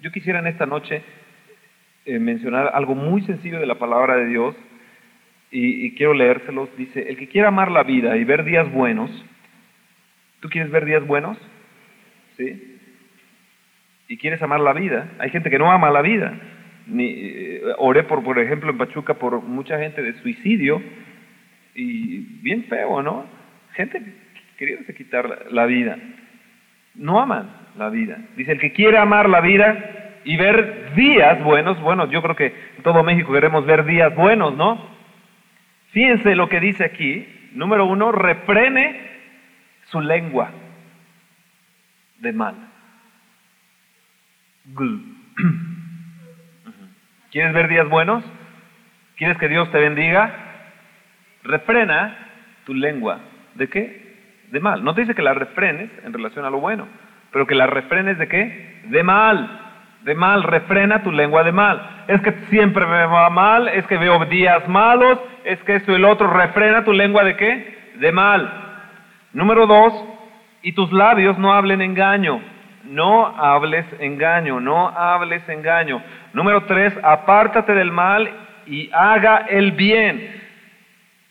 Yo quisiera en esta noche eh, mencionar algo muy sencillo de la palabra de Dios y, quiero leérselos. Dice, el que quiera amar la vida y ver días buenos, ¿tú quieres ver días buenos? ¿Sí? Y quieres amar la vida. Hay gente que no ama la vida. Ni, eh, oré, por, por ejemplo, en Pachuca por mucha gente de suicidio y bien feo, ¿no? Gente queriéndose quitar la vida. No aman la vida. Dice, el que quiere amar la vida y ver días buenos, bueno, yo creo que en todo México queremos ver días buenos, ¿no? Fíjense lo que dice aquí. Número uno, reprene su lengua de mal. ¿Quieres ver días buenos? ¿Quieres que Dios te bendiga? Refrena tu lengua. ¿De qué? De mal. No te dice que la refrenes en relación a lo bueno, pero que la refrenes de qué? De mal. De mal, refrena tu lengua de mal. Es que siempre me va mal, es que veo días malos, es que esto y el otro. Refrena tu lengua de qué? De mal. Número dos, y tus labios no hablen engaño. No hables engaño, no hables engaño. Número tres, apártate del mal y haga el bien.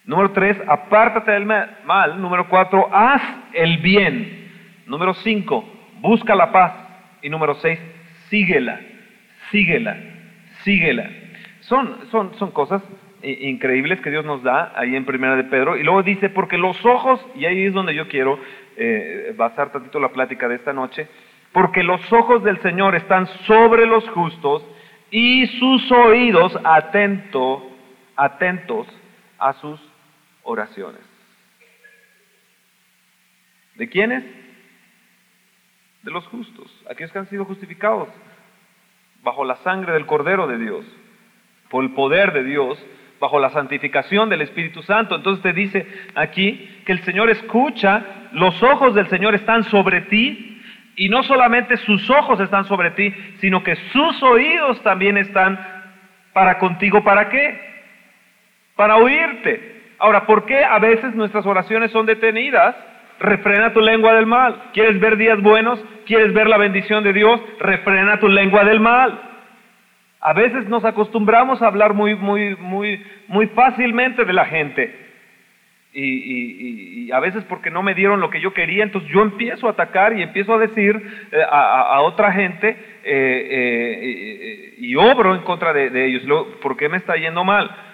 Número tres, apártate del mal. Número cuatro, haz el bien. Número cinco, busca la paz. Y número seis, síguela, síguela, síguela. Son, son, son cosas increíbles que Dios nos da ahí en Primera de Pedro. Y luego dice, porque los ojos, y ahí es donde yo quiero eh, basar tantito la plática de esta noche, porque los ojos del Señor están sobre los justos y sus oídos atento, atentos a sus oraciones. ¿De quiénes? De los justos, aquellos que han sido justificados bajo la sangre del Cordero de Dios, por el poder de Dios, bajo la santificación del Espíritu Santo. Entonces te dice aquí que el Señor escucha, los ojos del Señor están sobre ti, y no solamente sus ojos están sobre ti, sino que sus oídos también están para contigo. ¿Para qué? Para oírte. Ahora, ¿por qué a veces nuestras oraciones son detenidas? Refrena tu lengua del mal. ¿Quieres ver días buenos? ¿Quieres ver la bendición de Dios? Refrena tu lengua del mal. A veces nos acostumbramos a hablar muy, muy, muy, muy fácilmente de la gente. Y, a veces porque no me dieron lo que yo quería, entonces yo empiezo a atacar y empiezo a decir eh, a, otra gente eh, eh, y obro en contra de, ellos. ¿Por qué me está yendo mal?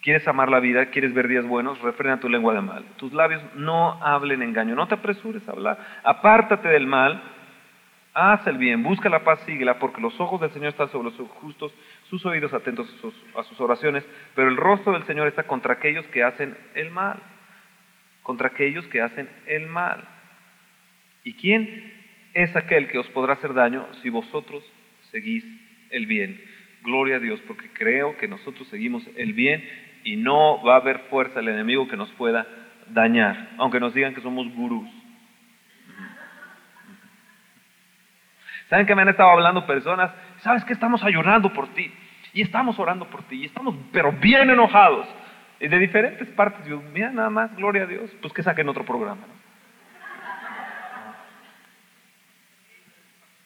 ¿Quieres amar la vida? ¿Quieres ver días buenos? Refrena tu lengua de mal. Tus labios no hablen engaño. No te apresures a hablar. Apártate del mal. Haz el bien. Busca la paz, síguela, porque los ojos del Señor están sobre los justos sus oídos atentos a sus, a sus, oraciones, pero el rostro del Señor está contra aquellos que hacen el mal, contra aquellos que hacen el mal. ¿Y quién es aquel que os podrá hacer daño si vosotros seguís el bien? Gloria a Dios, porque creo que nosotros seguimos el bien y no va a haber fuerza el enemigo que nos pueda dañar, aunque nos digan que somos gurús. ¿Saben que me han estado hablando personas? ¿Sabes que estamos ayunando por ti? Y estamos orando por ti. Y estamos, pero bien enojados. Y de diferentes partes. Yo, mira, nada más, gloria a Dios. Pues que saquen otro programa. ¿no?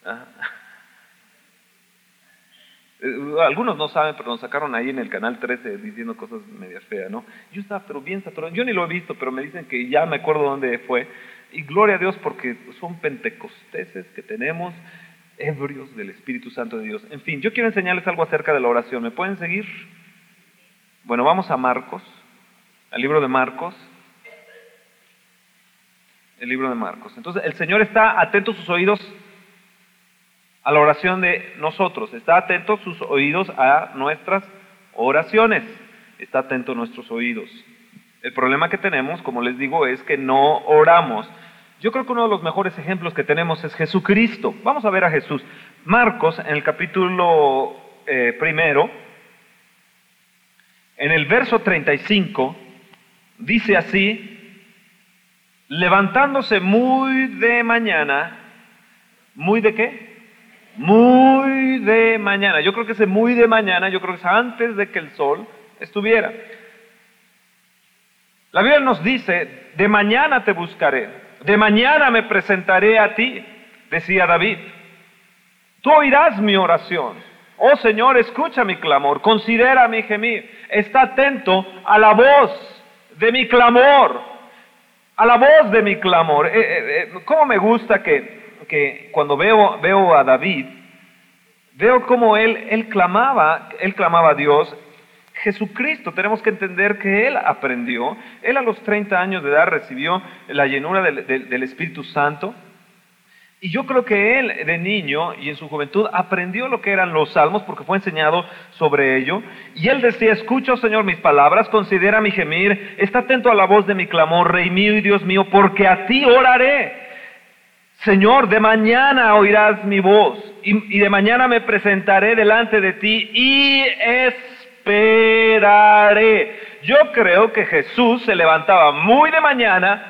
Ah. Algunos no saben, pero nos sacaron ahí en el canal 13 diciendo cosas media feas, ¿no? Yo estaba, pero bien saturado. Yo ni lo he visto, pero me dicen que ya me acuerdo dónde fue. Y gloria a Dios porque son pentecosteses que tenemos ebrios del Espíritu Santo de Dios. En fin, yo quiero enseñarles algo acerca de la oración. ¿Me pueden seguir? Bueno, vamos a Marcos, al libro de Marcos. El libro de Marcos. Entonces, el Señor está atento a sus oídos a la oración de nosotros. Está atento sus oídos a nuestras oraciones. Está atento a nuestros oídos. El problema que tenemos, como les digo, es que no oramos. Yo creo que uno de los mejores ejemplos que tenemos es Jesucristo. Vamos a ver a Jesús. Marcos, en el capítulo eh, primero, en el verso 35, dice así, levantándose muy de mañana, ¿muy de qué? Muy de mañana. Yo creo que ese muy de mañana, yo creo que es antes de que el sol estuviera. La Biblia nos dice, de mañana te buscaré. De mañana me presentaré a ti, decía David. Tú oirás mi oración. Oh Señor, escucha mi clamor, considera mi gemir. Está atento a la voz de mi clamor, a la voz de mi clamor. Eh, eh, eh, ¿Cómo me gusta que, que cuando veo, veo a David, veo cómo él, él clamaba, él clamaba a Dios. Jesucristo, tenemos que entender que Él aprendió, Él a los 30 años de edad recibió la llenura del, del Espíritu Santo, y yo creo que él de niño y en su juventud aprendió lo que eran los salmos porque fue enseñado sobre ello. Y él decía, escucho Señor mis palabras, considera mi gemir, está atento a la voz de mi clamor, Rey mío y Dios mío, porque a ti oraré. Señor, de mañana oirás mi voz y, de mañana me presentaré delante de ti y esperaré. Yo creo que Jesús se levantaba muy de mañana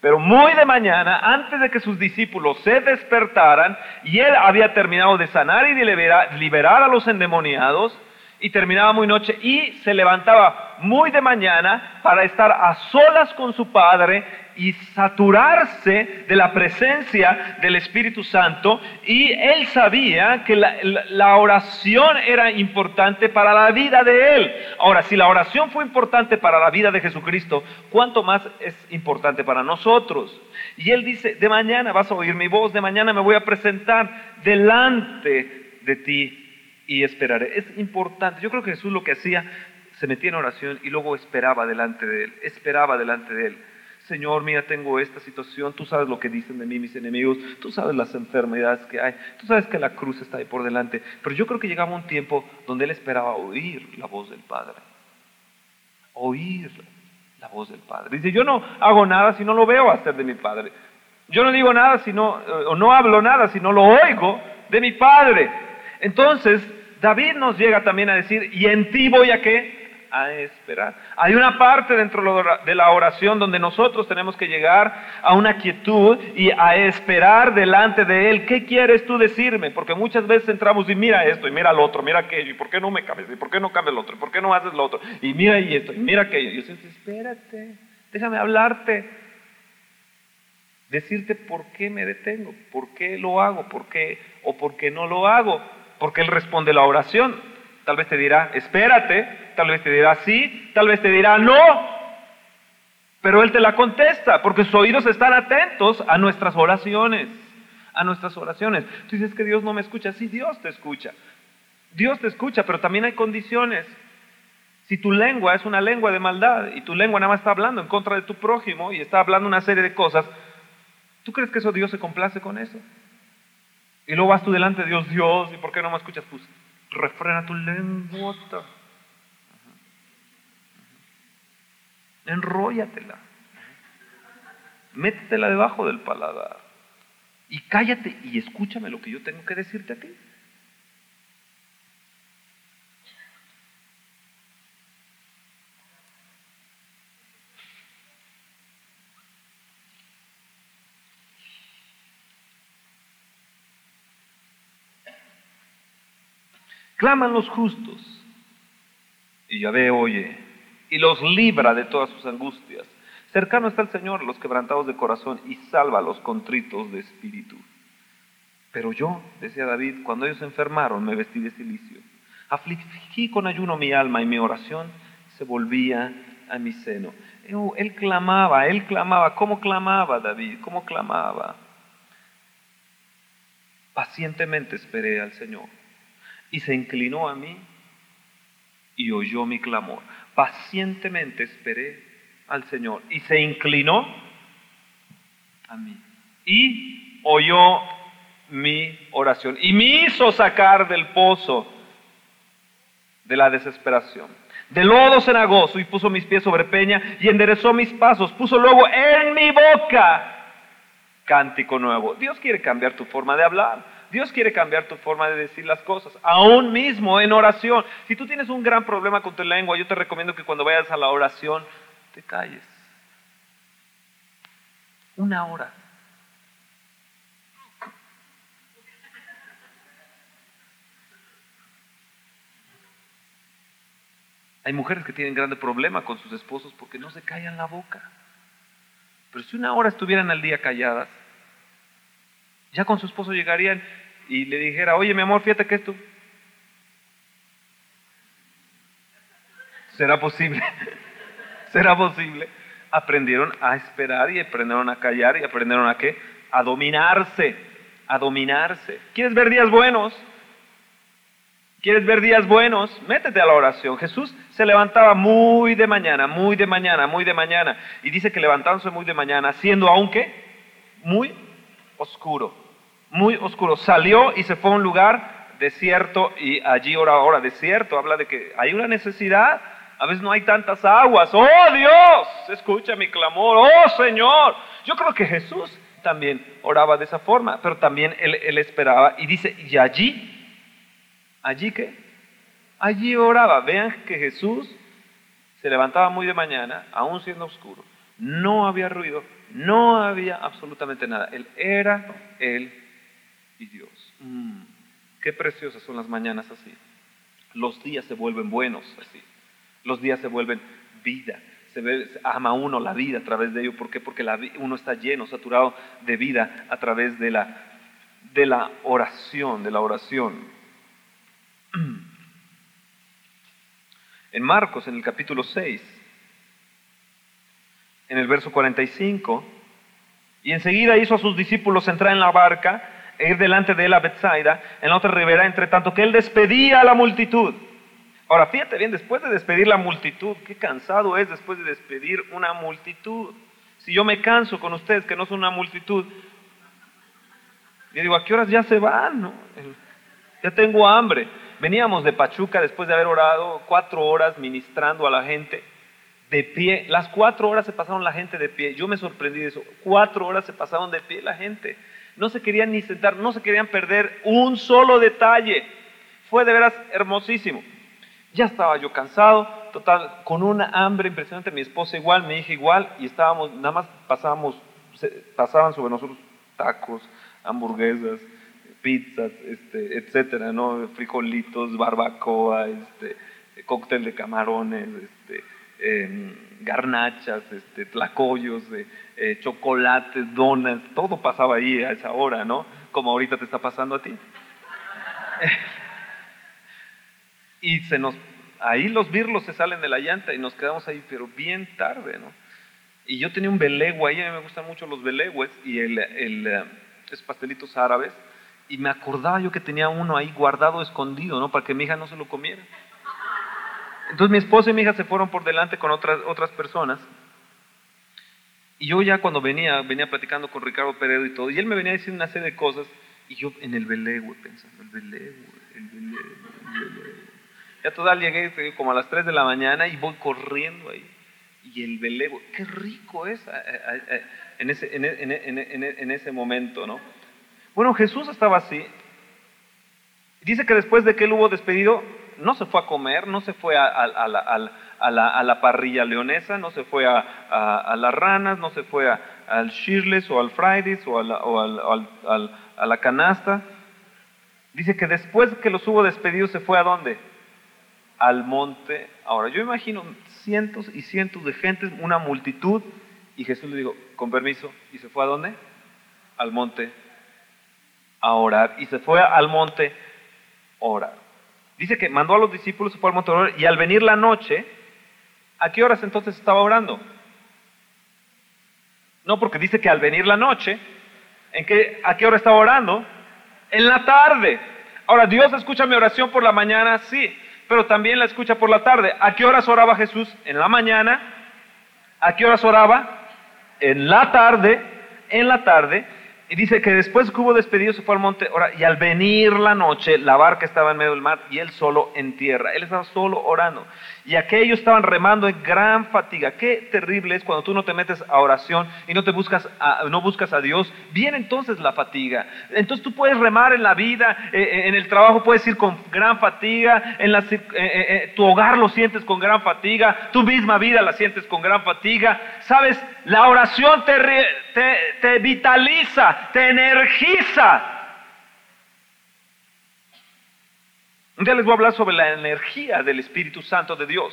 pero muy de mañana, antes de que sus discípulos se despertaran, y él había terminado de sanar y de liberar, a los endemoniados, y terminaba muy noche, y se levantaba muy de mañana para estar a solas con su Padre y saturarse de la presencia del Espíritu Santo y él sabía que la, oración era importante para la vida de él. Ahora, si la oración fue importante para la vida de Jesucristo, ¿cuánto más es importante para nosotros? Y él dice, de mañana vas a oír mi voz, de mañana me voy a presentar delante de ti y esperaré. Es importante, yo creo que Jesús lo que hacía, se metía en oración y luego esperaba delante de él, esperaba delante de él. Señor, mira, tengo esta situación, tú sabes lo que dicen de mí mis enemigos, tú sabes las enfermedades que hay, tú sabes que la cruz está ahí por delante, pero yo creo que llegaba un tiempo donde él esperaba oír la voz del Padre, oír la voz del Padre. Dice, yo no hago nada si no lo veo hacer de mi Padre, yo no digo nada si no, o no hablo nada si no lo oigo de mi Padre. Entonces, David nos llega también a decir, y en ti voy a qué? A esperar. Hay una parte dentro de la oración donde nosotros tenemos que llegar a una quietud y a esperar delante de Él. ¿Qué quieres tú decirme? Porque muchas veces entramos y mira esto y mira lo otro, mira aquello, y por qué no me cambias, y por qué no cambias lo otro, y por qué no haces lo otro, y mira y esto, y mira aquello. Y yo digo, espérate, déjame hablarte, decirte por qué me detengo, por qué lo hago, por qué o por qué no lo hago, porque Él responde la oración. Tal vez te dirá, espérate, tal vez te dirá sí, tal vez te dirá no, pero Él te la contesta, porque sus oídos están atentos a nuestras oraciones, a nuestras oraciones. Tú dices que Dios no me escucha, sí, Dios te escucha. Dios te escucha, pero también hay condiciones. Si tu lengua es una lengua de maldad y tu lengua nada más está hablando en contra de tu prójimo y está hablando una serie de cosas, ¿tú crees que eso Dios se complace con eso? Y luego vas tú delante de Dios, Dios, ¿y por qué no me escuchas? Pues refrena tu lengua. Enróllatela. Métetela debajo del paladar. Y cállate y escúchame lo que yo tengo que decirte a ti. Claman los justos y Yahvé oye y los libra de todas sus angustias. Cercano está el Señor los quebrantados de corazón y salva a los contritos de espíritu. Pero yo, decía David, cuando ellos enfermaron me vestí de silicio. Afligí con ayuno mi alma y mi oración se volvía a mi seno. Él clamaba, él clamaba. ¿Cómo clamaba David? ¿Cómo clamaba? Pacientemente esperé al Señor y se inclinó a mí y oyó mi clamor. Pacientemente esperé al Señor y se inclinó a mí y oyó mi oración y me hizo sacar del pozo de la desesperación. De lodo cenagoso y puso mis pies sobre peña y enderezó mis pasos, puso luego en mi boca cántico nuevo. Dios quiere cambiar tu forma de hablar. Dios quiere cambiar tu forma de decir las cosas, aún mismo en oración. Si tú tienes un gran problema con tu lengua, yo te recomiendo que cuando vayas a la oración te calles. Una hora. Hay mujeres que tienen grande problema con sus esposos porque no se callan la boca. Pero si una hora estuvieran al día calladas, ya con su esposo llegarían y le dijera, oye mi amor, fíjate que esto... ¿Será posible? ¿Será posible? Aprendieron a esperar y aprendieron a callar y aprendieron a qué? A dominarse, a dominarse. ¿Quieres ver días buenos? ¿Quieres ver días buenos? Métete a la oración. Jesús se levantaba muy de mañana, muy de mañana, muy de mañana. Y dice que levantándose muy de mañana, siendo aunque muy oscuro, muy oscuro. Salió y se fue a un lugar desierto y allí oraba. Ahora, desierto habla de que hay una necesidad. A veces no hay tantas aguas. ¡Oh Dios! Escucha mi clamor. ¡Oh Señor! Yo creo que Jesús también oraba de esa forma, pero también él, esperaba. Y dice, y allí ¿Allí qué? Allí oraba. Vean que Jesús se levantaba muy de mañana, aún siendo oscuro. No había ruido, no había absolutamente nada. Él era Él y Dios. Mm, qué preciosas son las mañanas así. Los días se vuelven buenos así. Los días se vuelven vida. Se, ve, ama uno la vida a través de ello. ¿Por qué? Porque uno está lleno, saturado de vida a través de la, de la oración, de la oración. En Marcos, en el capítulo 6, en el verso 45, y enseguida hizo a sus discípulos entrar en la barca ir delante de él a Bethsaida, en la otra ribera, entre tanto que él despedía a la multitud. Ahora, fíjate bien, después de despedir la multitud, qué cansado es después de despedir una multitud. Si yo me canso con ustedes, que no son una multitud, yo digo, ¿a qué horas ya se van? Ya tengo hambre. Veníamos de Pachuca después de haber orado cuatro horas ministrando a la gente de pie. Las cuatro horas se pasaron la gente de pie. Yo me sorprendí de eso. Cuatro horas se pasaron de pie la gente. No se querían ni sentar, no se querían perder un solo detalle. Fue de veras hermosísimo. Ya estaba yo cansado, total, con una hambre impresionante. Mi esposa igual, mi hija igual, y estábamos, nada más pasábamos, pasaban sobre nosotros tacos, hamburguesas, pizzas, este, etcétera, ¿no? Frijolitos, barbacoa, este, cóctel de camarones, este, em, garnachas, este, tlacoyos, eh, chocolates, donas, todo pasaba ahí a esa hora, ¿no? Como ahorita te está pasando a ti. y se nos, ahí los birlos se salen de la llanta y nos quedamos ahí, pero bien tarde, ¿no? Y yo tenía un belego ahí, a mí me gustan mucho los belegües y el, el, eh, pastelitos árabes y me acordaba yo que tenía uno ahí guardado, escondido, ¿no? Para que mi hija no se lo comiera. Entonces mi esposa y mi hija se fueron por delante con otras, otras personas. Y yo ya cuando venía, venía platicando con Ricardo Peredo y todo, y él me venía diciendo una serie de cosas, y yo en el Belegüe pensando, el Belegüe, el Belegüe, el Belegüe. Ya total llegué como a las 3 de la mañana y voy corriendo ahí. Y el Belegüe, qué rico es en ese, en, en, en ese momento, ¿no? Bueno, Jesús estaba así. Dice que después de que él hubo despedido, no se fue a comer, no se fue a, la, parrilla leonesa, no se fue a, las ranas, no se fue al Shirles o al Fridays o, a la canasta. Dice que después que los hubo despedido se fue a dónde? Al monte. Ahora, yo imagino cientos y cientos de gente, una multitud, y Jesús le dijo, con permiso, ¿y se fue a dónde? Al monte a orar y se fue al monte a orar. Dice que mandó a los discípulos, se fue al monte y al venir la noche, ¿a qué horas entonces estaba orando? No, porque dice que al venir la noche, ¿en qué, ¿a qué hora estaba orando? En la tarde. Ahora, Dios escucha mi oración por la mañana, sí, pero también la escucha por la tarde. ¿A qué horas oraba Jesús? En la mañana. ¿A qué horas oraba? En la tarde, en la tarde. Y dice que después que hubo despedido se fue al monte y al venir la noche la barca estaba en medio del mar y él solo en tierra. Él estaba solo orando. Y aquellos estaban remando en gran fatiga. Qué terrible es cuando tú no te metes a oración y no te buscas a, no buscas a Dios. Viene entonces la fatiga. Entonces tú puedes remar en la vida, eh, eh, en el trabajo puedes ir con gran fatiga, en la, eh, tu hogar lo sientes con gran fatiga, tu misma vida la sientes con gran fatiga. Sabes, la oración te, te, te vitaliza te energiza. Un día les voy a hablar sobre la energía del Espíritu Santo de Dios,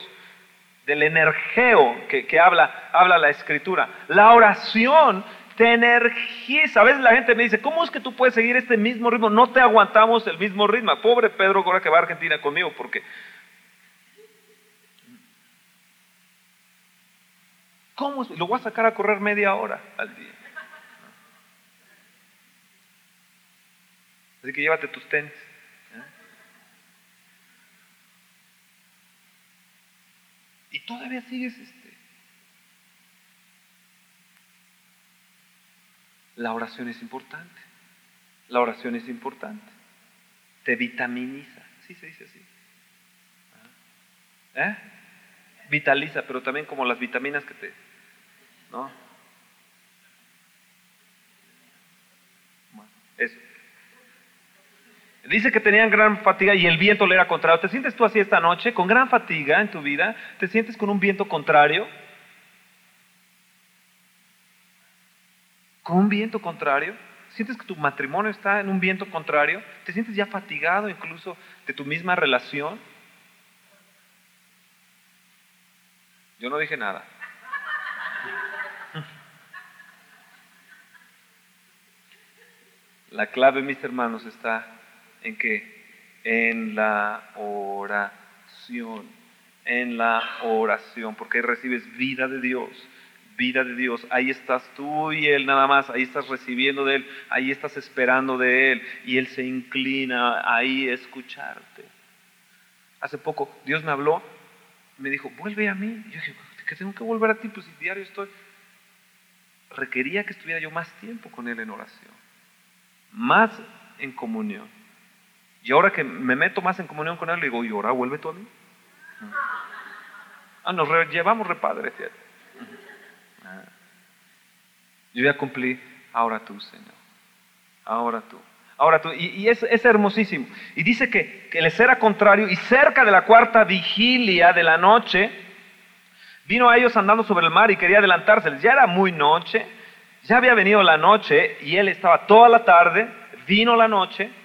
del energeo que, habla, la Escritura. La oración te energiza. A veces la gente me dice, ¿cómo es que tú puedes seguir este mismo ritmo? No te aguantamos el mismo ritmo. Pobre Pedro ahora que va a Argentina conmigo, porque... ¿Cómo? Lo voy a sacar a correr media hora al día. Así que llévate tus tenis. Y todavía sigues este. La oración es importante. La oración es importante. Te vitaminiza. Sí se dice así. ¿Eh? Vitaliza, pero también como las vitaminas que te... ¿No? Bueno, eso. Dice que tenían gran fatiga y el viento le era contrario. ¿Te sientes tú así esta noche con gran fatiga en tu vida? ¿Te sientes con un viento contrario? ¿Con un viento contrario? ¿Sientes que tu matrimonio está en un viento contrario? ¿Te sientes ya fatigado incluso de tu misma relación? Yo no dije nada. La clave, mis hermanos, está en que en la oración, en la oración, porque ahí recibes vida de Dios, vida de Dios, ahí estás tú y Él nada más, ahí estás recibiendo de Él, ahí estás esperando de Él y Él se inclina ahí a escucharte. Hace poco Dios me habló, me dijo, vuelve a mí. Yo dije, ¿qué tengo que volver a ti? Pues si diario estoy. Requería que estuviera yo más tiempo con Él en oración, más en comunión. Y ahora que me meto más en comunión con Él, le digo, ¿y ahora vuelve tú a mí? Ah, nos llevamos repadre, fíjate. Ah. Yo ya cumplí, ahora tú, Señor. Ahora tú. Ahora tú. Y, es, es, hermosísimo. Y dice que, que les era contrario y cerca de la cuarta vigilia de la noche, vino a ellos andando sobre el mar y quería adelantárseles. Ya era muy noche, ya había venido la noche y él estaba toda la tarde, vino la noche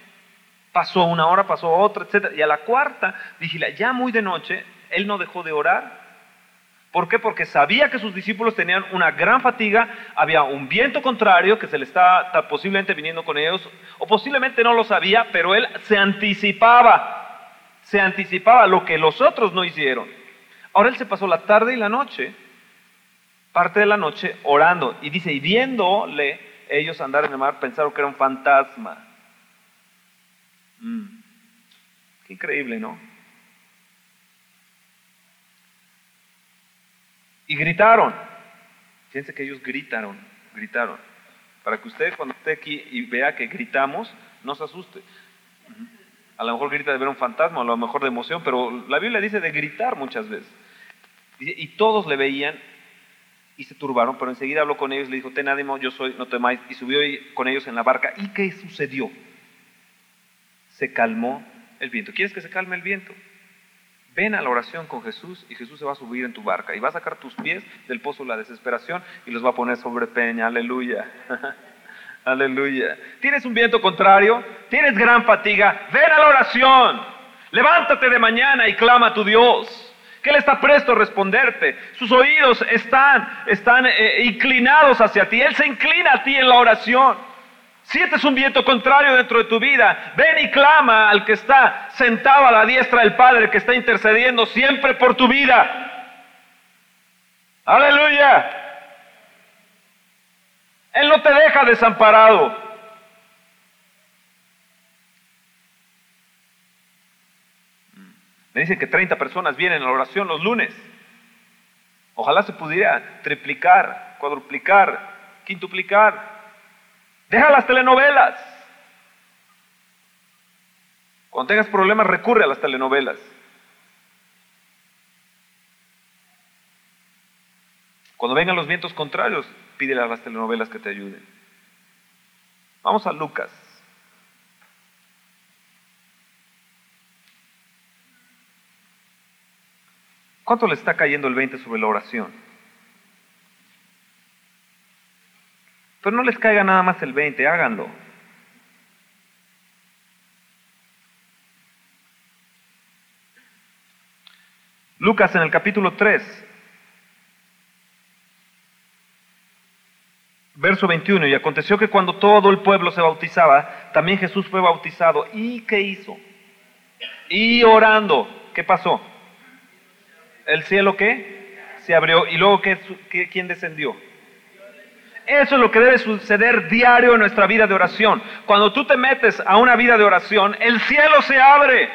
Pasó una hora, pasó otra, etc. Y a la cuarta vigilia, ya muy de noche, él no dejó de orar. ¿Por qué? Porque sabía que sus discípulos tenían una gran fatiga, había un viento contrario que se le estaba posiblemente viniendo con ellos, o posiblemente no lo sabía, pero él se anticipaba, se anticipaba lo que los otros no hicieron. Ahora él se pasó la tarde y la noche, parte de la noche, orando, y dice, y viéndole ellos andar en el mar, pensaron que era un fantasma. Mm. Qué increíble, ¿no? Y gritaron. Fíjense que ellos gritaron, gritaron. Para que usted cuando esté aquí y vea que gritamos, no se asuste. A lo mejor grita de ver un fantasma, a lo mejor de emoción, pero la Biblia dice de gritar muchas veces. Y, todos le veían y se turbaron, pero enseguida habló con ellos, le dijo, ten ánimo, yo soy, no temáis, y subió con ellos en la barca. ¿Y qué sucedió? Se calmó el viento. ¿Quieres que se calme el viento? Ven a la oración con Jesús y Jesús se va a subir en tu barca y va a sacar tus pies del pozo de la desesperación y los va a poner sobre peña. Aleluya. Aleluya. ¿Tienes un viento contrario? ¿Tienes gran fatiga? Ven a la oración. Levántate de mañana y clama a tu Dios. Que Él está presto a responderte. Sus oídos están, están eh, inclinados hacia ti. Él se inclina a ti en la oración. Sientes un viento contrario dentro de tu vida, ven y clama al que está sentado a la diestra del Padre, que está intercediendo siempre por tu vida. Aleluya. Él no te deja desamparado. Me dicen que 30 personas vienen a la oración los lunes. Ojalá se pudiera triplicar, cuadruplicar, quintuplicar. Deja las telenovelas. Cuando tengas problemas, recurre a las telenovelas. Cuando vengan los vientos contrarios, pídele a las telenovelas que te ayuden. Vamos a Lucas. ¿Cuánto le está cayendo el 20 sobre la oración? Pero no les caiga nada más el 20, háganlo. Lucas en el capítulo 3, verso verso 21, y aconteció que cuando todo el pueblo se bautizaba, también Jesús fue bautizado. ¿Y qué hizo? Y orando, ¿qué pasó? ¿El cielo qué? Se abrió. ¿Y luego qué, quién descendió? Eso es lo que debe suceder diario en nuestra vida de oración. Cuando tú te metes a una vida de oración, el cielo se abre.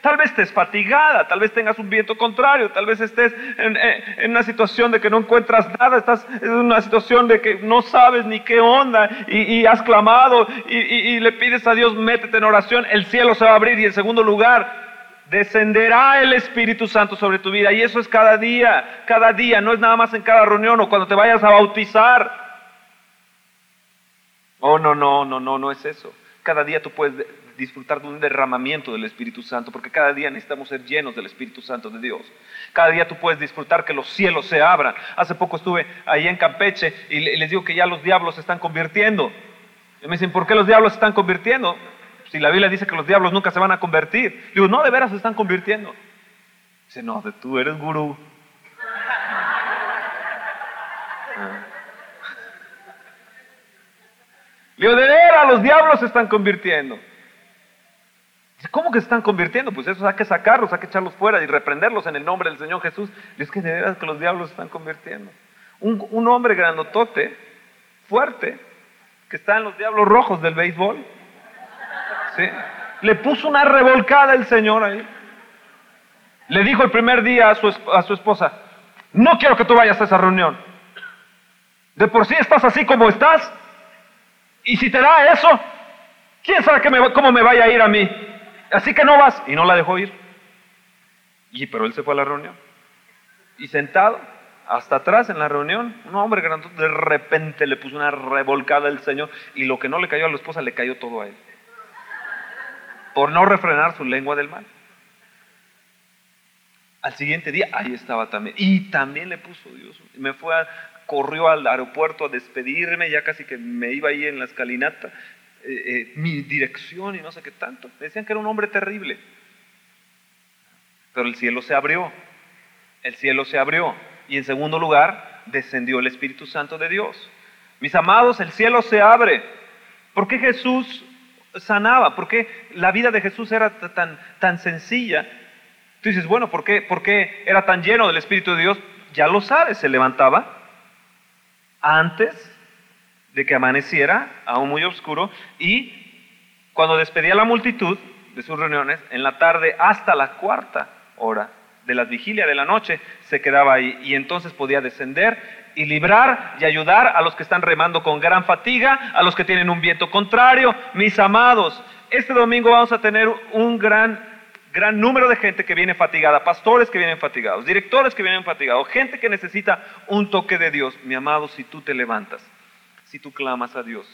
Tal vez estés fatigada, tal vez tengas un viento contrario, tal vez estés en, una situación de que no encuentras nada, estás en una situación de que no sabes ni qué onda y, has clamado y, y le pides a Dios, métete en oración, el cielo se va a abrir y en segundo lugar, descenderá el Espíritu Santo sobre tu vida. Y eso es cada día, cada día, no es nada más en cada reunión o cuando te vayas a bautizar. No, no, no, no, no es eso. Cada día tú puedes disfrutar de un derramamiento del Espíritu Santo, porque cada día necesitamos ser llenos del Espíritu Santo de Dios. Cada día tú puedes disfrutar que los cielos se abran. Hace poco estuve ahí en Campeche y les digo que ya los diablos se están convirtiendo. Y me dicen, ¿por qué los diablos se están convirtiendo? Si la Biblia dice que los diablos nunca se van a convertir. Digo, no, de veras se están convirtiendo. Dice, no, tú eres gurú. Digo, de veras los diablos se están convirtiendo. ¿Cómo que se están convirtiendo? Pues eso hay que sacarlos, hay que echarlos fuera y reprenderlos en el nombre del Señor Jesús. Y que de veras que los diablos se están convirtiendo. Un, un hombre grandotote, fuerte, que está en los diablos rojos del béisbol, ¿sí? le puso una revolcada el Señor ahí. Le dijo el primer día a su, a su esposa, no quiero que tú vayas a esa reunión. De por sí estás así como estás. Y si te da eso, ¿quién sabe cómo me vaya a ir a mí? así que no vas. Y no la dejó ir. Y pero él se fue a la reunión. Y sentado, hasta atrás en la reunión, un hombre grande de repente le puso una revolcada al Señor y lo que no le cayó a la esposa le cayó todo a él. Por no refrenar su lengua del mal. Al siguiente día, ahí estaba también. Y también le puso Dios. Me fue corrió al aeropuerto a despedirme, ya casi que me iba ahí en la escalinata eh, eh, mi dirección y no sé qué tanto. Decían que era un hombre terrible. Pero el cielo se abrió. El cielo se abrió. Y en segundo lugar, descendió el Espíritu Santo de Dios. Mis amados, el cielo se abre. ¿Por qué Jesús sanaba? ¿Por qué la vida de Jesús era tan, tan sencilla? Tú dices, bueno, ¿por qué, ¿por qué era tan lleno del Espíritu de Dios? Ya lo sabes, se levantaba antes de que amaneciera, aún muy oscuro, y cuando despedía a la multitud de sus reuniones, en la tarde hasta la cuarta hora de la vigilia de la noche, se quedaba ahí y entonces podía descender y librar y ayudar a los que están remando con gran fatiga, a los que tienen un viento contrario. Mis amados, este domingo vamos a tener un gran gran número de gente que viene fatigada, pastores que vienen fatigados, directores que vienen fatigados, gente que necesita un toque de Dios. Mi amado, si tú te levantas si tú clamas a Dios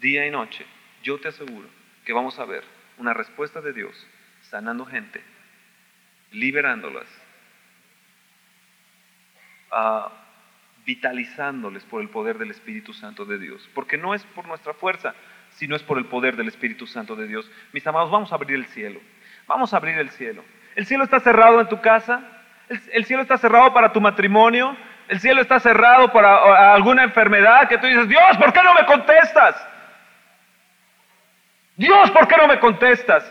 día y noche, yo te aseguro que vamos a ver una respuesta de Dios sanando gente, liberándolas, ah, vitalizándoles por el poder del Espíritu Santo de Dios. Porque no es por nuestra fuerza, sino es por el poder del Espíritu Santo de Dios. Mis amados, vamos a abrir el cielo. Vamos a abrir el cielo. El cielo está cerrado en tu casa. el cielo está cerrado para tu matrimonio el cielo está cerrado para alguna enfermedad que tú dices, Dios, ¿por qué no me contestas? Dios, ¿por qué no me contestas?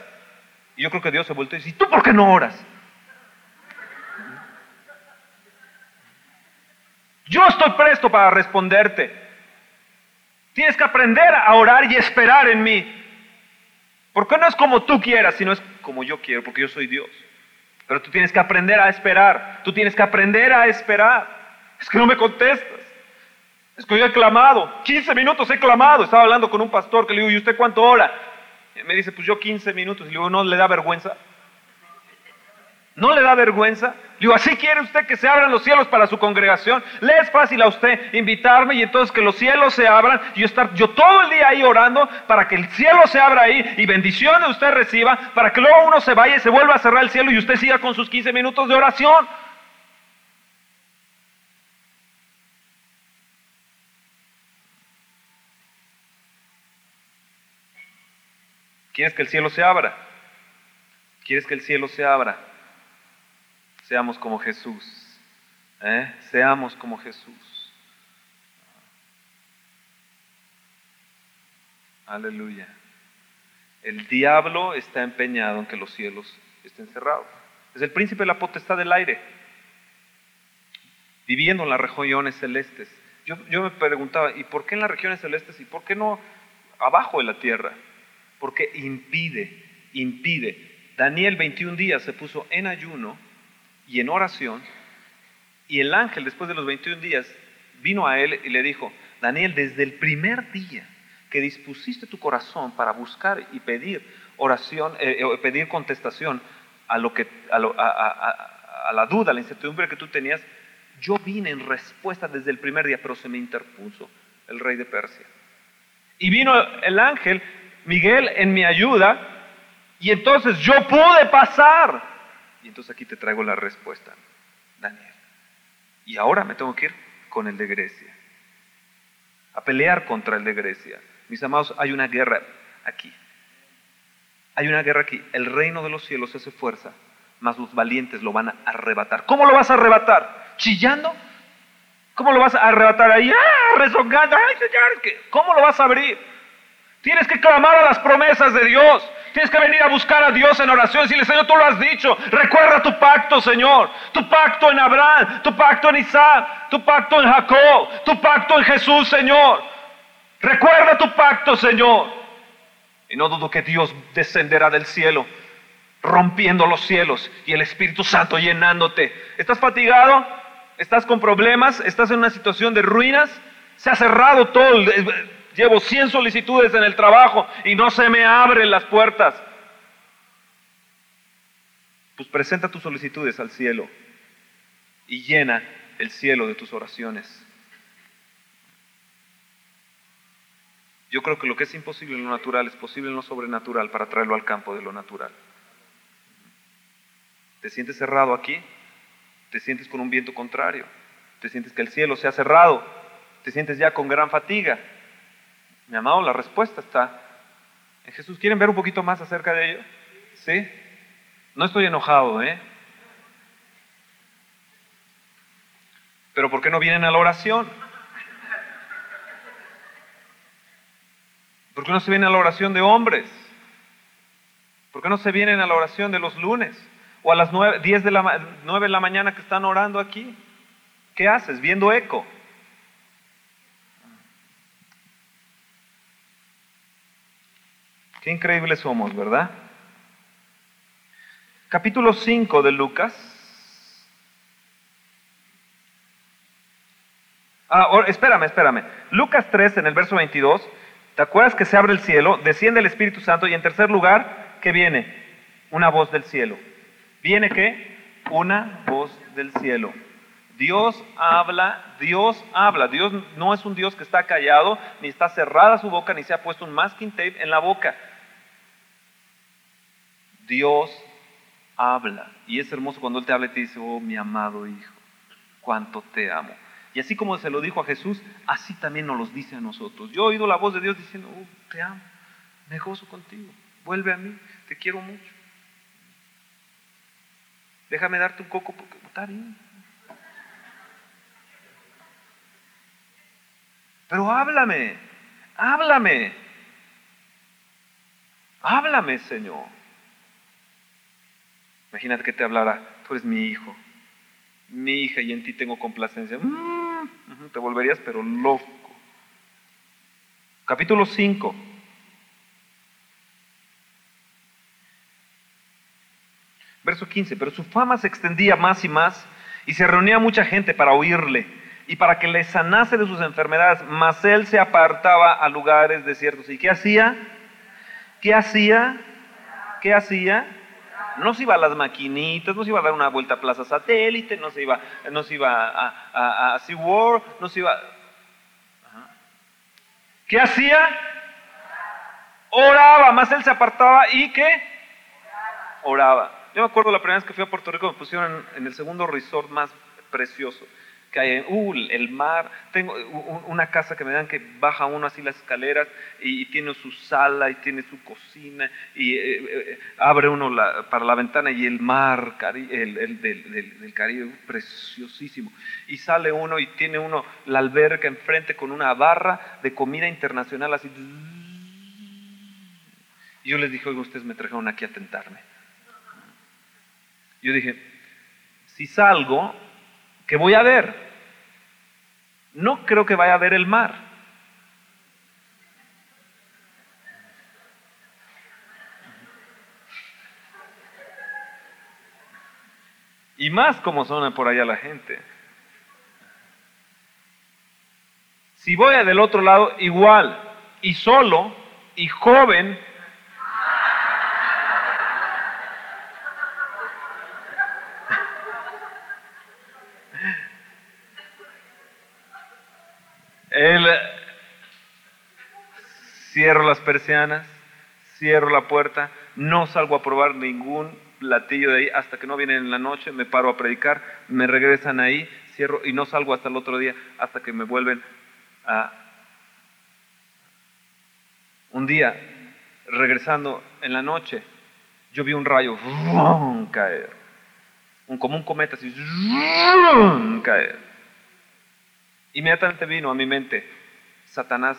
Y yo creo que Dios se vuelto y dice, ¿tú por qué no oras? Yo estoy presto para responderte. Tienes que aprender a orar y esperar en mí. Porque no es como tú quieras, sino es como yo quiero, porque yo soy Dios. Pero tú tienes que aprender a esperar. Tú tienes que aprender a esperar. Es que no me contestas. Es que yo he clamado. 15 minutos he clamado. Estaba hablando con un pastor que le digo, ¿y usted cuánto ora? Y me dice, pues yo 15 minutos. Y le digo, ¿no le da vergüenza? ¿No le da vergüenza? Digo, ¿así quiere usted que se abran los cielos para su congregación? ¿Le es fácil a usted invitarme y entonces que los cielos se abran y yo estar yo todo el día ahí orando para que el cielo se abra ahí y bendiciones usted reciba, para que luego uno se vaya y se vuelva a cerrar el cielo y usted siga con sus 15 minutos de oración? ¿Quieres que el cielo se abra? ¿Quieres que el cielo se abra? Seamos como Jesús. ¿eh? Seamos como Jesús. Aleluya. El diablo está empeñado en que los cielos estén cerrados. Es el príncipe de la potestad del aire, viviendo en las regiones celestes. Yo, yo me preguntaba, ¿y por qué en las regiones celestes y por qué no abajo de la tierra? Porque impide, impide. Daniel 21 días se puso en ayuno y en oración y el ángel después de los 21 días vino a él y le dijo, Daniel, desde el primer día que dispusiste tu corazón para buscar y pedir oración, eh, eh, pedir contestación a, lo que, a, la duda, a la incertidumbre que tú tenías, yo vine en respuesta desde el primer día, pero se me interpuso el rey de Persia. Y vino el ángel, Miguel, en mi ayuda, y entonces yo pude pasar. Y entonces aquí te traigo la respuesta, Daniel. Y ahora me tengo que ir con el de Grecia, a pelear contra el de Grecia. Mis amados, hay una guerra aquí. Hay una guerra aquí. El reino de los cielos hace fuerza, mas los valientes lo van a arrebatar. ¿Cómo lo vas a arrebatar? ¿Chillando? ¿Cómo lo vas a arrebatar ahí? ¡Ah! Rezongando. ¡Ay, señor! ¿Cómo lo vas a abrir? Tienes que clamar a las promesas de Dios. Tienes que venir a buscar a Dios en oración y decirle, Señor, tú lo has dicho. Recuerda tu pacto, Señor. Tu pacto en Abraham, tu pacto en Isaac, tu pacto en Jacob, tu pacto en Jesús, Señor. Recuerda tu pacto, Señor. Y no dudo que Dios descenderá del cielo, rompiendo los cielos y el Espíritu Santo llenándote. ¿Estás fatigado? ¿Estás con problemas? ¿Estás en una situación de ruinas? Se ha cerrado todo. Llevo 100 solicitudes en el trabajo y no se me abren las puertas. Pues presenta tus solicitudes al cielo y llena el cielo de tus oraciones. Yo creo que lo que es imposible en lo natural es posible en lo sobrenatural para traerlo al campo de lo natural. ¿Te sientes cerrado aquí? ¿Te sientes con un viento contrario? ¿Te sientes que el cielo se ha cerrado? ¿Te sientes ya con gran fatiga? Mi amado, la respuesta está en Jesús. ¿Quieren ver un poquito más acerca de ello? ¿Sí? No estoy enojado, ¿eh? Pero ¿por qué no vienen a la oración? ¿Por qué no se vienen a la oración de hombres? ¿Por qué no se vienen a la oración de los lunes? O a las 9, 10 de la, 9 de la mañana que están orando aquí. ¿Qué haces? Viendo eco. Qué increíbles somos, ¿verdad? Capítulo 5 de Lucas. Ah, espérame, espérame. Lucas 3 en el verso 22 ¿Te acuerdas que se abre el cielo, desciende el Espíritu Santo y en tercer lugar, ¿qué viene? Una voz del cielo. ¿Viene qué? Una voz del cielo. Dios habla, Dios habla. Dios no es un Dios que está callado, ni está cerrada su boca, ni se ha puesto un masking tape en la boca. Dios habla. Y es hermoso cuando Él te habla y te dice, oh mi amado hijo, cuánto te amo. Y así como se lo dijo a Jesús, así también nos los dice a nosotros. Yo he oído la voz de Dios diciendo, oh, te amo, me gozo contigo, vuelve a mí, te quiero mucho. Déjame darte un coco porque está bien. Pero háblame, háblame, háblame, Señor. Imagínate que te hablara, tú eres mi hijo, mi hija y en ti tengo complacencia. Mm, te volverías pero loco. Capítulo 5. Verso 15. Pero su fama se extendía más y más y se reunía mucha gente para oírle y para que le sanase de sus enfermedades, mas él se apartaba a lugares desiertos. ¿Y qué hacía? ¿Qué hacía? ¿Qué hacía? no se iba a las maquinitas, no se iba a dar una vuelta a Plaza Satélite, no se iba, no se iba a, a, a no se iba... ¿Qué hacía? Oraba, más él se apartaba y ¿qué? Oraba. Yo me acuerdo la primera vez que fui a Puerto Rico me pusieron en el segundo resort más precioso que hay, uh, el mar, tengo una casa que me dan que baja uno así las escaleras y, tiene su sala y tiene su cocina y eh, eh, abre uno para la ventana y el mar el, del, Caribe, preciosísimo. Y sale uno y tiene uno la alberca enfrente con una barra de comida internacional así Y yo les dije, oiga, ustedes me trajeron aquí a tentarme. Yo dije, si salgo, ¿qué voy a ver? No creo que vaya a ver el mar. Y más como suena por allá la gente. Si voy del otro lado, igual, y solo, y joven, El, cierro las persianas, cierro la puerta, no salgo a probar ningún platillo de ahí hasta que no vienen en la noche, me paro a predicar, me regresan ahí, cierro y no salgo hasta el otro día hasta que me vuelven a... Un día, regresando en la noche, yo vi un rayo caer, un, como un cometa así caer. Inmediatamente vino a mi mente Satanás.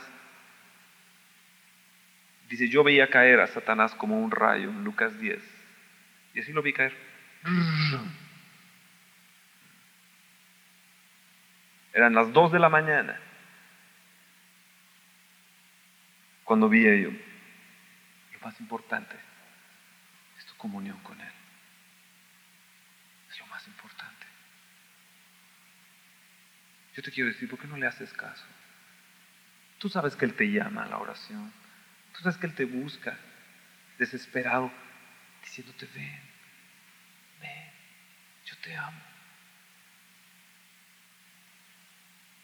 Dice, yo veía caer a Satanás como un rayo en Lucas 10. Y así lo vi caer. Eran las dos de la mañana cuando vi ello. Lo más importante es tu comunión con Él. Es lo más importante. Yo te quiero decir, ¿por qué no le haces caso? Tú sabes que Él te llama a la oración. Sabes que Él te busca desesperado diciéndote, ven, ven, yo te amo.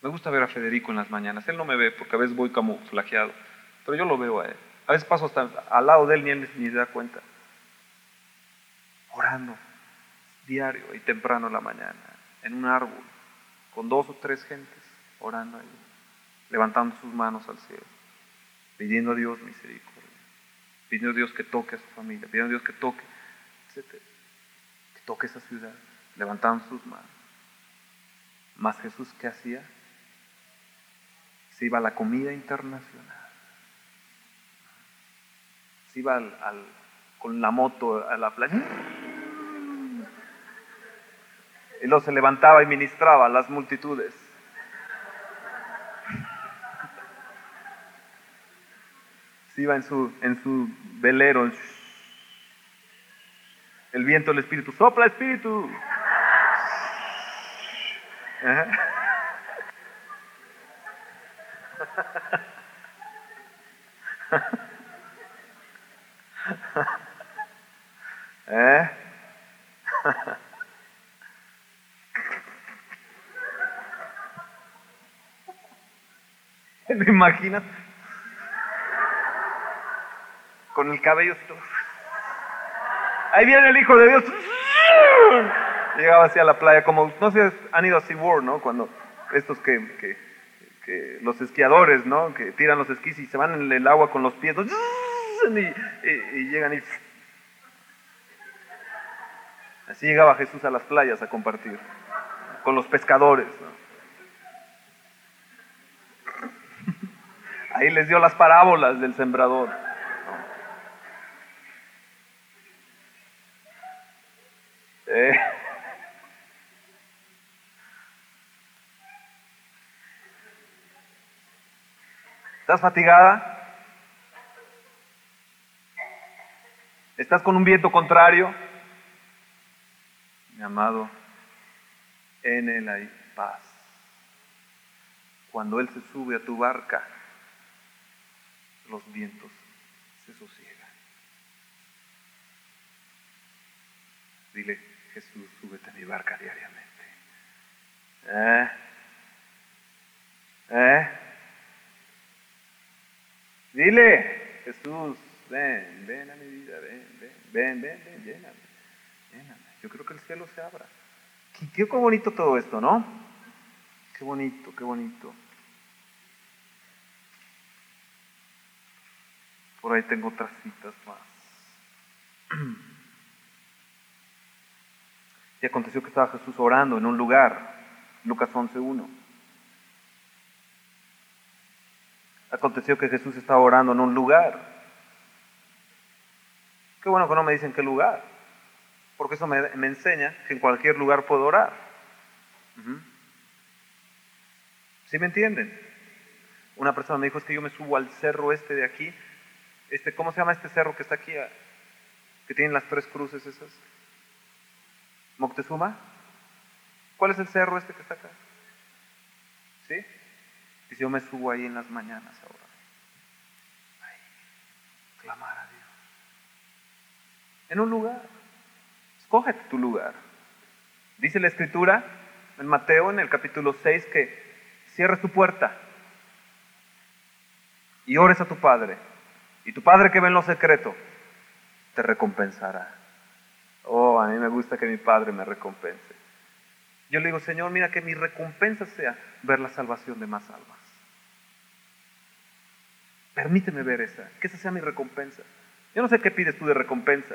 Me gusta ver a Federico en las mañanas. Él no me ve porque a veces voy camuflajeado, pero yo lo veo a él. A veces paso hasta al lado de él ni él ni se da cuenta. Orando diario y temprano en la mañana, en un árbol, con dos o tres gentes, orando ahí, levantando sus manos al cielo, pidiendo a Dios misericordia pidiendo a Dios que toque a su familia, pidiendo a Dios que toque, que toque esa ciudad, levantando sus manos. Más Jesús, ¿qué hacía? Se iba a la comida internacional. Se iba con la moto a la playa. Y luego se levantaba y ministraba a las multitudes. Iba en su, en su velero. El viento del Espíritu, sopla Espíritu. ¿Eh? ¿Me imaginas? El cabello. Ahí viene el Hijo de Dios. Llegaba hacia la playa, como, no sé, han ido a SeaWorld, ¿no? Cuando estos que, los esquiadores, ¿no? Que tiran los esquís y se van en el agua con los pies, y, llegan y... Así llegaba Jesús a las playas a compartir, con los pescadores, Ahí les dio las parábolas del sembrador. Eh. ¿Estás fatigada? ¿Estás con un viento contrario? Mi amado, en él hay paz. Cuando Él se sube a tu barca, los vientos se sosiegan. Dile, Jesús, súbete a mi barca diariamente. ¿Eh? ¿Eh? Dile, Jesús, ven, ven a mi vida, ven, ven, ven, ven, ven, lléname, lléname. Yo creo que el cielo se abra. Qué, qué bonito todo esto, ¿no? Qué bonito, qué bonito. Por ahí tengo otras citas más. Y aconteció que estaba Jesús orando en un lugar, Lucas 11.1. Aconteció que Jesús estaba orando en un lugar. Qué bueno que no me dicen qué lugar, porque eso me, me enseña que en cualquier lugar puedo orar. ¿Sí me entienden? Una persona me dijo, es que yo me subo al cerro este de aquí. Este, ¿Cómo se llama este cerro que está aquí? ah, Que tienen las tres cruces esas. ¿Moctezuma? ¿Cuál es el cerro este que está acá? ¿Sí? Dice, yo me subo ahí en las mañanas ahora. Ahí, clamar a Dios. En un lugar. Escógete tu lugar. Dice la escritura en Mateo en el capítulo 6 que cierres tu puerta y ores a tu Padre. Y tu Padre que ve en lo secreto te recompensará. Oh, a mí me gusta que mi Padre me recompense. Yo le digo, Señor, mira que mi recompensa sea ver la salvación de más almas. Permíteme ver esa, que esa sea mi recompensa. Yo no sé qué pides tú de recompensa.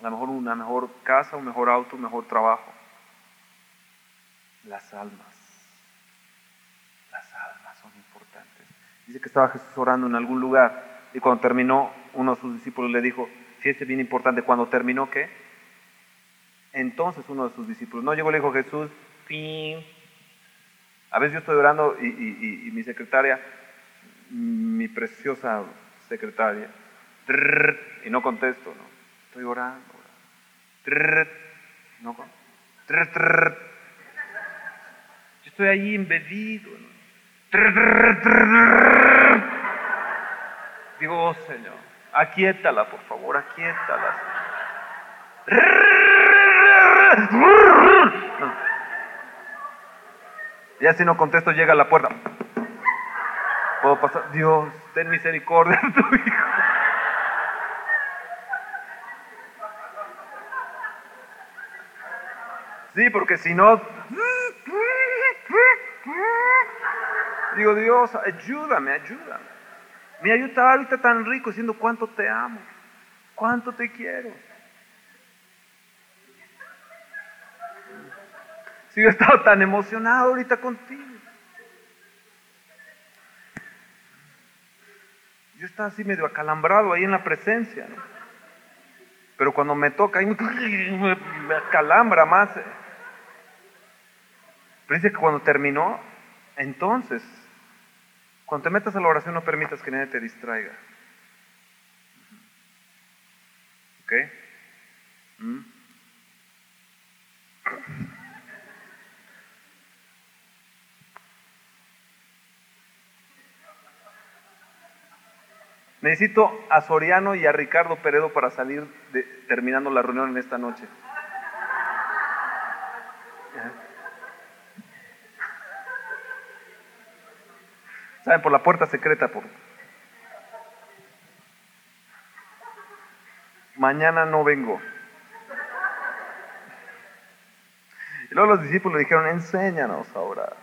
A lo mejor una mejor casa, un mejor auto, un mejor trabajo. Las almas. Las almas son importantes. Dice que estaba Jesús orando en algún lugar y cuando terminó, uno de sus discípulos le dijo, fíjese bien importante, cuando terminó, ¿qué? Entonces uno de sus discípulos, no llegó, le dijo Jesús, fin. A veces yo estoy orando y, mi secretaria, mi preciosa secretaria, y no contesto, ¿no? Estoy orando. Trrr, no trrr. Yo estoy ahí embebido, ¿no? Digo, oh, Señor, aquíétala, por favor, aquíétala. No. Ya si no contesto, llega a la puerta. Puedo pasar. Dios, ten misericordia de tu hijo. Sí, porque si no. Digo, Dios, ayúdame, ayúdame. Mira, yo estaba ahorita tan rico diciendo cuánto te amo, cuánto te quiero. Si yo he estado tan emocionado ahorita contigo. Yo estaba así medio acalambrado ahí en la presencia. Pero cuando me toca, ahí me acalambra más. eh. Pero dice que cuando terminó, entonces, cuando te metas a la oración no permitas que nadie te distraiga. ¿Ok? ¿Mm? Necesito a Soriano y a Ricardo Peredo para salir terminando la reunión en esta noche. ¿Saben? Por la puerta secreta. Por... Mañana no vengo. Y luego los discípulos le dijeron, enséñanos a orar.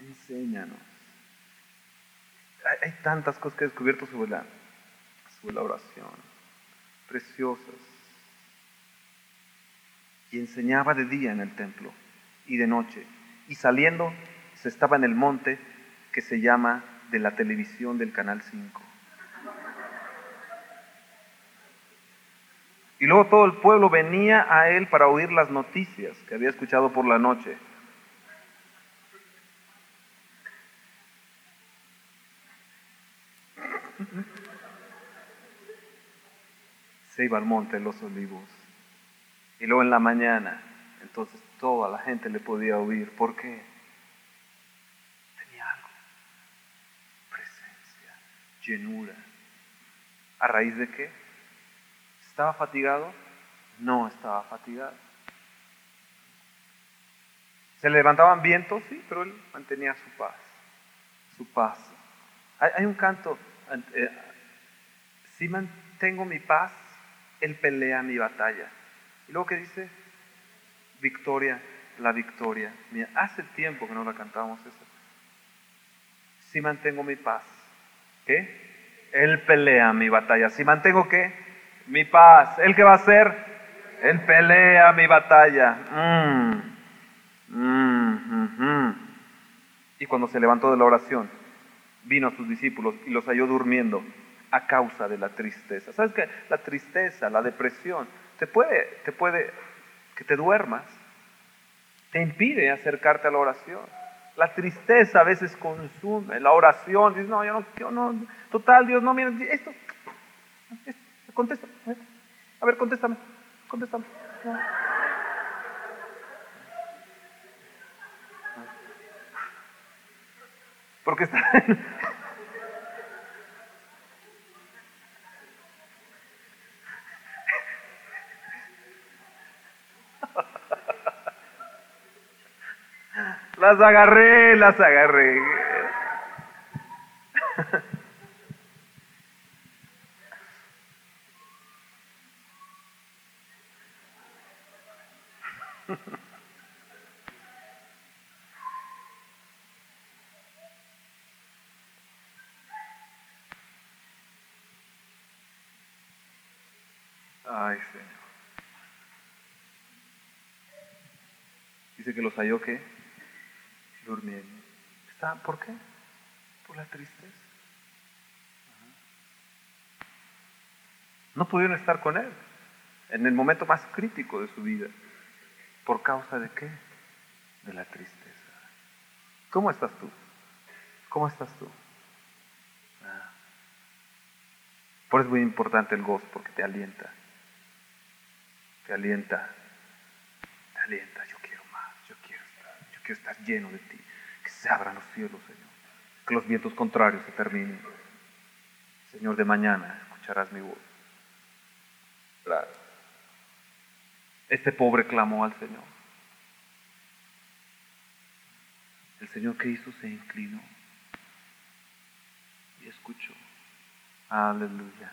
Enséñanos. Hay, tantas cosas que he descubierto sobre sobre la oración. Preciosas. Y enseñaba de día en el templo y de noche. Y saliendo se estaba en el monte que se llama de la televisión del Canal 5. Y luego todo el pueblo venía a él para oír las noticias que había escuchado por la noche. Se iba al monte de los olivos. Y luego en la mañana, entonces toda la gente le podía oír. ¿Por qué? Tenía algo. Presencia, llenura. ¿A raíz de qué? ¿Estaba fatigado? No estaba fatigado. ¿Se le levantaban vientos? Sí, pero él mantenía su paz. Su paz. Hay, un canto. eh, si mantengo mi paz, él pelea mi batalla. Y luego que dice, victoria, la victoria. Mira, hace tiempo que no la cantábamos eso. Si mantengo mi paz, ¿qué? Él pelea mi batalla. Si mantengo qué? Mi paz. ¿Él qué va a hacer? Él pelea mi batalla. Mm, mm, mm. Y cuando se levantó de la oración, vino a sus discípulos y los halló durmiendo a causa de la tristeza. ¿Sabes qué? La tristeza, la depresión, te puede, te puede, que te duermas, te impide acercarte a la oración. La tristeza a veces consume la oración. Dices, no, yo no, yo no, total, Dios, no, mira, esto, esto contesta, a ver, contéstame, contéstame. Porque está... Las agarré, las agarré. Ay, Señor. Dice que los halló. ¿Por qué? Por la tristeza. No pudieron estar con él en el momento más crítico de su vida. ¿Por causa de qué? De la tristeza. ¿Cómo estás tú? ¿Cómo estás tú? Ah. Por eso es muy importante el gozo, porque te alienta. Te alienta. Te alienta. Yo quiero más. Yo quiero estar. Yo quiero estar lleno de ti. Se abran los cielos, Señor. Que los vientos contrarios se terminen. Señor, de mañana escucharás mi voz. Claro. Este pobre clamó al Señor. El Señor que hizo se inclinó y escuchó. Aleluya.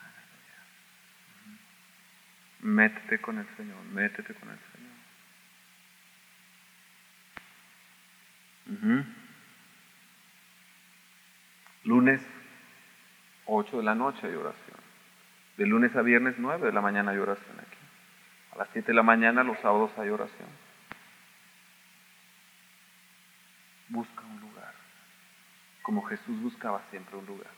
Aleluya. Métete con el Señor, métete con el Señor. Lunes 8 de la noche hay oración. De lunes a viernes 9 de la mañana hay oración aquí. A las 7 de la mañana los sábados hay oración. Busca un lugar, como Jesús buscaba siempre un lugar.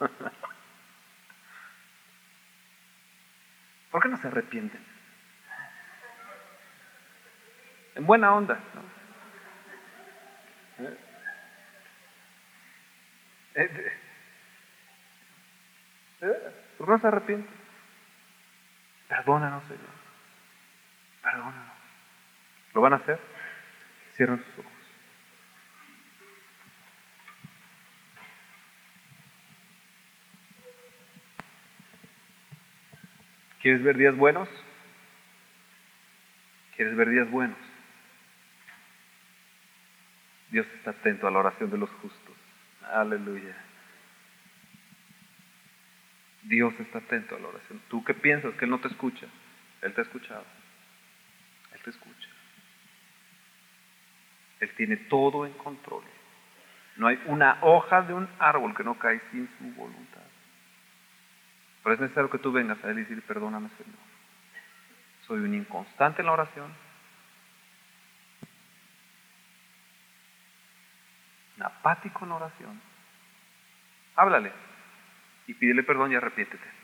¿Por qué no se arrepienten? En buena onda. ¿no? ¿Eh? ¿Eh? ¿Por qué no se arrepienten? Perdónanos, Señor. Perdónanos. ¿Lo van a hacer? Cierren sus ojos. ¿Quieres ver días buenos? ¿Quieres ver días buenos? Dios está atento a la oración de los justos. Aleluya. Dios está atento a la oración. ¿Tú qué piensas? Que Él no te escucha. Él te ha escuchado. Él te escucha. Él tiene todo en control. No hay una hoja de un árbol que no cae sin su voluntad. Pero es necesario que tú vengas a Él y decir, perdóname Señor. Soy un inconstante en la oración. Un apático en la oración. Háblale y pídele perdón y arrepiéntete.